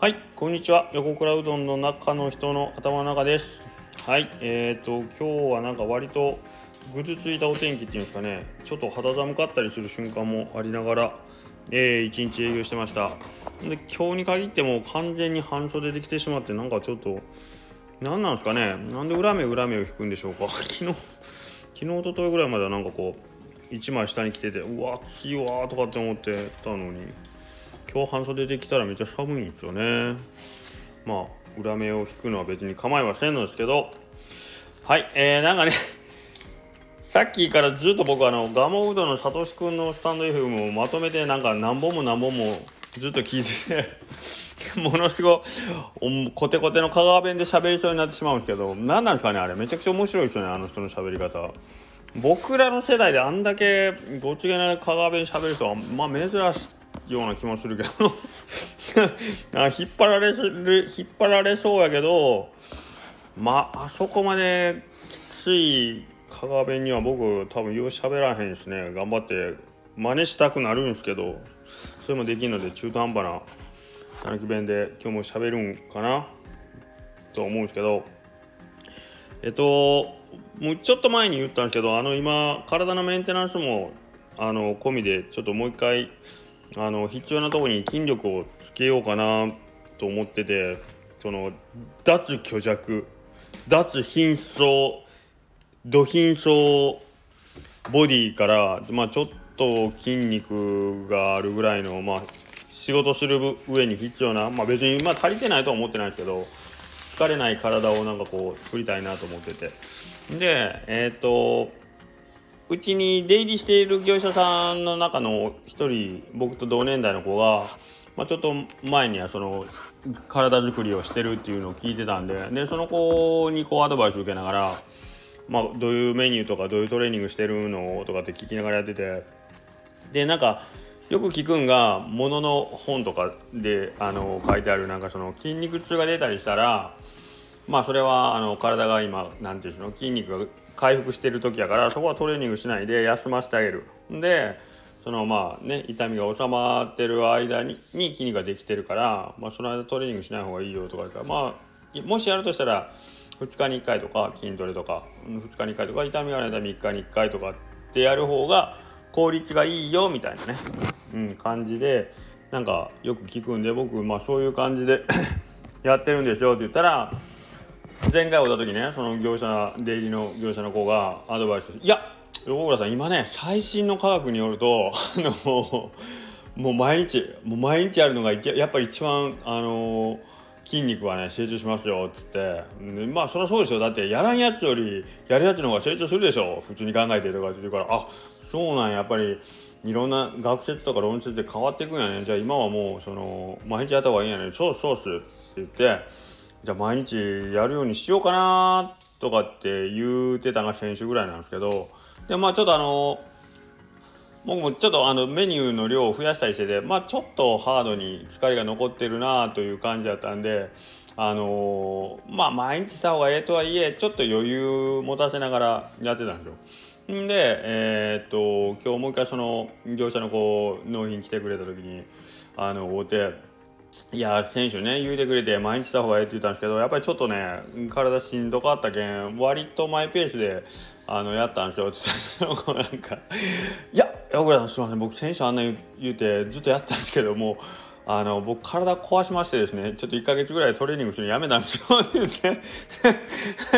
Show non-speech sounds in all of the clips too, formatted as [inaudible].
はい、こんにちは。横倉うどんの中の人の頭の中です。はい、えーと、今日はなんか割とぐずついたお天気っていうんですかね、ちょっと肌寒かったりする瞬間もありながら、えー、一日営業してました。で、今日に限っても完全に半袖できてしまって、なんかちょっと、何なんですかね、なんで裏目裏目を引くんでしょうか。[laughs] 昨日、昨日、一昨日ぐらいまではなんかこう、一枚下に着てて、うわ、暑いわとかって思ってたのに、今日半袖できたらめっちゃ寒いんですよね。まあ裏目を引くのは別に構いませんのですけど。はいえー、なんかね [laughs] さっきからずっと僕あのガモうどのさとしくんのスタンド FM をまとめてなんか何本も何本もずっと聞いてて [laughs] ものすごいコテコテの香川弁で喋りそうになってしまうんですけど何なんですかねあれ。めちゃくちゃ面白いですよねあの人の喋り方。僕らの世代であんだけごちげな香川弁喋る人はまあ珍しい。ような気もするけど。[laughs] あ引っ張られる引っ張られそうやけどまああそこまできつい香川弁には僕多分よう喋らへんですね。頑張って真似したくなるんですけど。それもできるので中途半端な讃岐弁で今日も喋るんかな？と思うんですけど。えっともうちょっと前に言ったんですけどあの今体のメンテナンスもあの込みでちょっともう一回あの必要なとこに筋力をつけようかなと思っててその脱虚弱脱貧相土貧相ボディから、まあ、ちょっと筋肉があるぐらいの、まあ、仕事する上に必要な、まあ、別に、まあ、足りてないとは思ってないですけど疲れない体をなんかこう作りたいなと思ってて。でえっ、とうちに出入りしている業者さんの中の一人僕と同年代の子が、まあ、ちょっと前にはその体作りをしてるっていうのを聞いてたんででその子にこうアドバイス受けながら、まあ、どういうメニューとかどういうトレーニングしてるのとかって聞きながらやっててでなんかよく聞くんがものの本とかであの書いてあるなんかその筋肉痛が出たりしたらまあそれはあの体が今なんていうんですの筋肉が回復してる時やからそこはトレーニングしないで休ませてあげる。でそのまあね痛みが収まってる間にに筋肉ができてるから、まあ、その間トレーニングしない方がいいよとか言うからまあもしやるとしたら2日に1回とか筋トレとか2日に1回とか痛みがない痛み1回に1回とかってやる方が効率がいいよみたいなね、うん、感じでなんかよく聞くんで僕まあそういう感じで [coughs] やってるんですよって言ったら前回会った時ねその業者出入りの業者の子がアドバイスいや横倉さん今ね最新の科学によるとあのもう毎日もう毎日やるのがやっぱり一番あの筋肉はね成長しますよっつって。まあそりゃそうですよ。だってやらんやつよりやるやつの方が成長するでしょ。普通に考えてとかって言うからあそうなんや。やっぱりいろんな学説とか論説で変わっていくんやね。じゃあ今はもうその毎日やった方がいいんやね。そうそうっす。って言ってじゃあ毎日やるようにしようかなとかって言うてたのが先週ぐらいなんですけどでまあちょっとあの僕もちょっとあのメニューの量を増やしたりしててまあちょっとハードに疲れが残ってるなという感じだったんであのー、まあ毎日した方がええとはいえちょっと余裕持たせながらやってたんですよ。んでえー、っと今日もう一回その業者の子納品来てくれた時にあの会うていや選手ね言うてくれて毎日した方がいいって言ったんですけどやっぱりちょっとね体しんどかったけん割とマイペースであのやったんですよ。って言ったらなんか「いや横倉さんすいません。僕選手あんな言うてずっとやったんですけどもあの僕体壊しましてですねちょっと1か月ぐらいトレーニングするのやめたんですよ」って言って。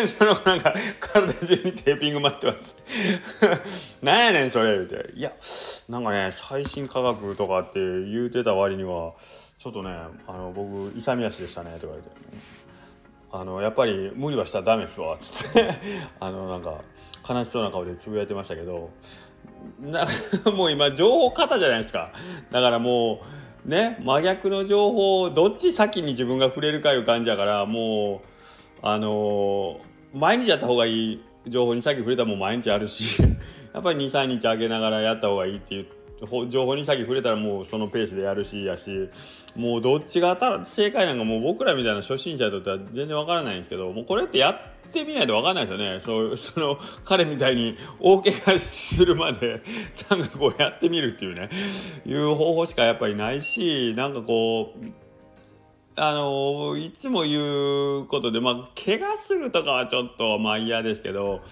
その子なんか体中にテーピング巻いてます。なんやねんそれ。言うて「いやなんかね最新科学とかって言うてた割にはちょっとねあの僕勇み足でしたね」とか言って。あのやっぱり無理はしたらダメですわっつって。[laughs] あのなんか悲しそうな顔でつぶやいてましたけど。な [laughs] もう今情報型じゃないですか。だからもうね真逆の情報をどっち先に自分が触れるかいう感じやからもうあの、毎日やった方がいい情報に先触れたもう毎日あるし。[laughs] やっぱり23日あげながらやった方がいいっていう情報に先触れたらもうそのペースでやるしやしもうどっちが正解なんかもう僕らみたいな初心者にとっては全然わからないんですけどもうこれってやってみないとわかんないですよね。そう [laughs] その彼みたいに大怪我するまで [laughs] なんかこうやってみるっていうね。いう方法しかやっぱりないしなんかこうあのいつも言うことでまあ怪我するとかはちょっとまあ嫌ですけど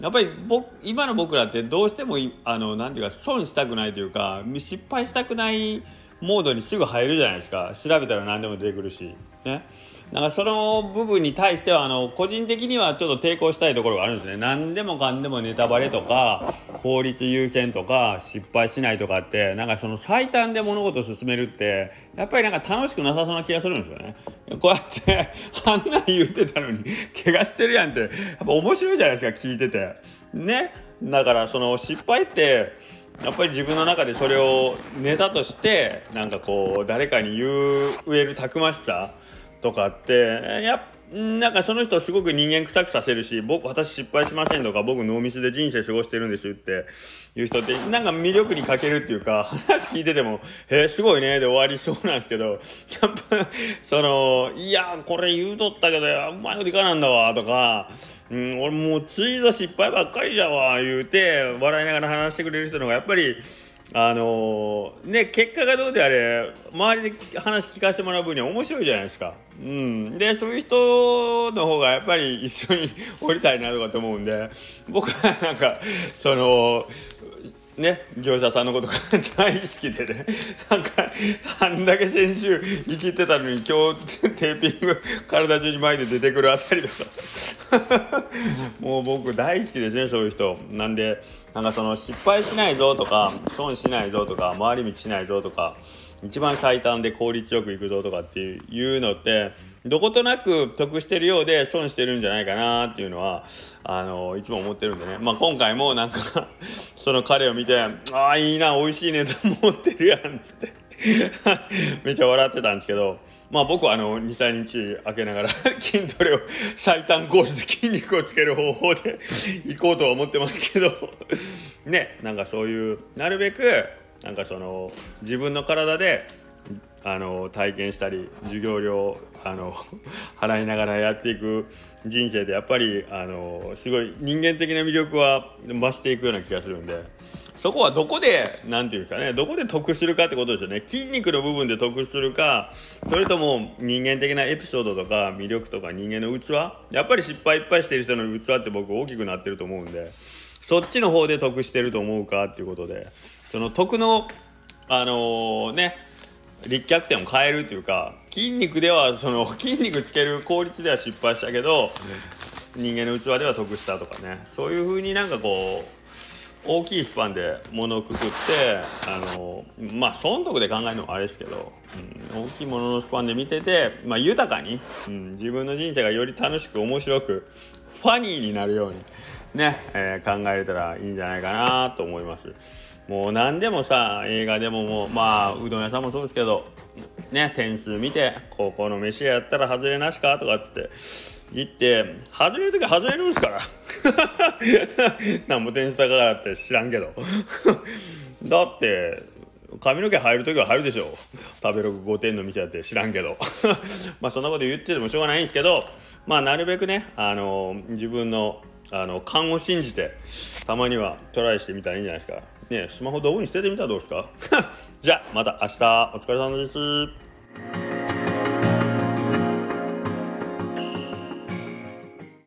やっぱり僕今の僕らってどうしてもあのなんていうか損したくないというか失敗したくないモードにすぐ入るじゃないですか。調べたら何でも出てくるし。ね。なんかその部分に対してはあの個人的にはちょっと抵抗したいところがあるんですね。何でもかんでもネタバレとか効率優先とか失敗しないとかってなんかその最短で物事を進めるってやっぱりなんか楽しくなさそうな気がするんですよね。こうやってあんなに言ってたのに怪我してるやんってやっぱ面白いじゃないですか聞いてて。ね。だからその失敗ってやっぱり自分の中でそれをネタとしてなんかこう誰かに言えるたくましさ。とかってやっぱなんかその人すごく人間臭くさせるし僕私失敗しませんとか僕ノーミスで人生過ごしてるんですっていう人ってなんか魅力に欠けるっていうか [laughs] 話聞いてても「へえすごいね」で終わりそうなんですけどやっぱその「いやこれ言うとったけどうまいこといかなんだわ」とか「うん、俺もうついぞ失敗ばっかりじゃわ」言うて笑いながら話してくれる人の方がやっぱりあのー、ね結果がどうであれ周りで話聞かせてもらう分には面白いじゃないですか。うん、でそういう人の方がやっぱり一緒に [laughs] 降りたいなとかと思うんで僕はなんかそのね業者さんのことが大好きでねなんかあんだけ先週生きてたのに今日テーピング体中に巻いて出てくるあたりとか [laughs] もう僕大好きですねそういう人。なんでなんかその失敗しないぞとか損しないぞとか回り道しないぞとか一番最短で効率よくいくぞとかっていうのってどことなく得してるようで損してるんじゃないかなっていうのはあのいつも思ってるんでね、まあ、今回もなんかその彼を見て「ああいいな美味しいね」と思ってるやんっつって。[laughs] めっちゃ笑ってたんですけどまあ僕はあの23日空けながら [laughs] 筋トレを最短コースで筋肉をつける方法で [laughs] 行こうとは思ってますけどねなんかそういうなるべくなんかその自分の体であの体験したり授業料あの [laughs] 払いながらやっていく人生でやっぱりあのすごい人間的な魅力は増していくような気がするんでそこはどこで何て言うんですかねどこで得するかってことですよね。筋肉の部分で得するかそれとも人間的なエピソードとか魅力とか人間の器やっぱり失敗いっぱいしてる人の器って僕大きくなってると思うんでそっちの方で得してると思うかっていうことでその得のあのー、ね立脚点を変えるっていうか筋肉ではその [laughs] 筋肉つける効率では失敗したけど人間の器では得したとかねそういうふうになんかこう大きいスパンで物をくくってあのまあ損得で考えるのもあれですけど、うん、大きいもののスパンで見てて、まあ、豊かに、うん、自分の人生がより楽しく面白くファニーになるようにね、えー、考えれたらいいんじゃないかなと思います。もう何でもさ映画でももうまあうどん屋さんもそうですけどね点数見て高校の飯やったら外れなしかとかっつって言って外れる時は外れるんすから。[laughs] 何も点数高かって知らんけど。[laughs] だって髪の毛入る時は入るでしょ食べログ5点の店やって知らんけど。[laughs] まあそんなこと言っててもしょうがないんですけどまあなるべくねあの自分のあの勘を信じてたまにはトライしてみたらいいんじゃないですか。ね、スマホ道具に捨ててみたらどうですか？[laughs] じゃあ、また明日、お疲れ様です。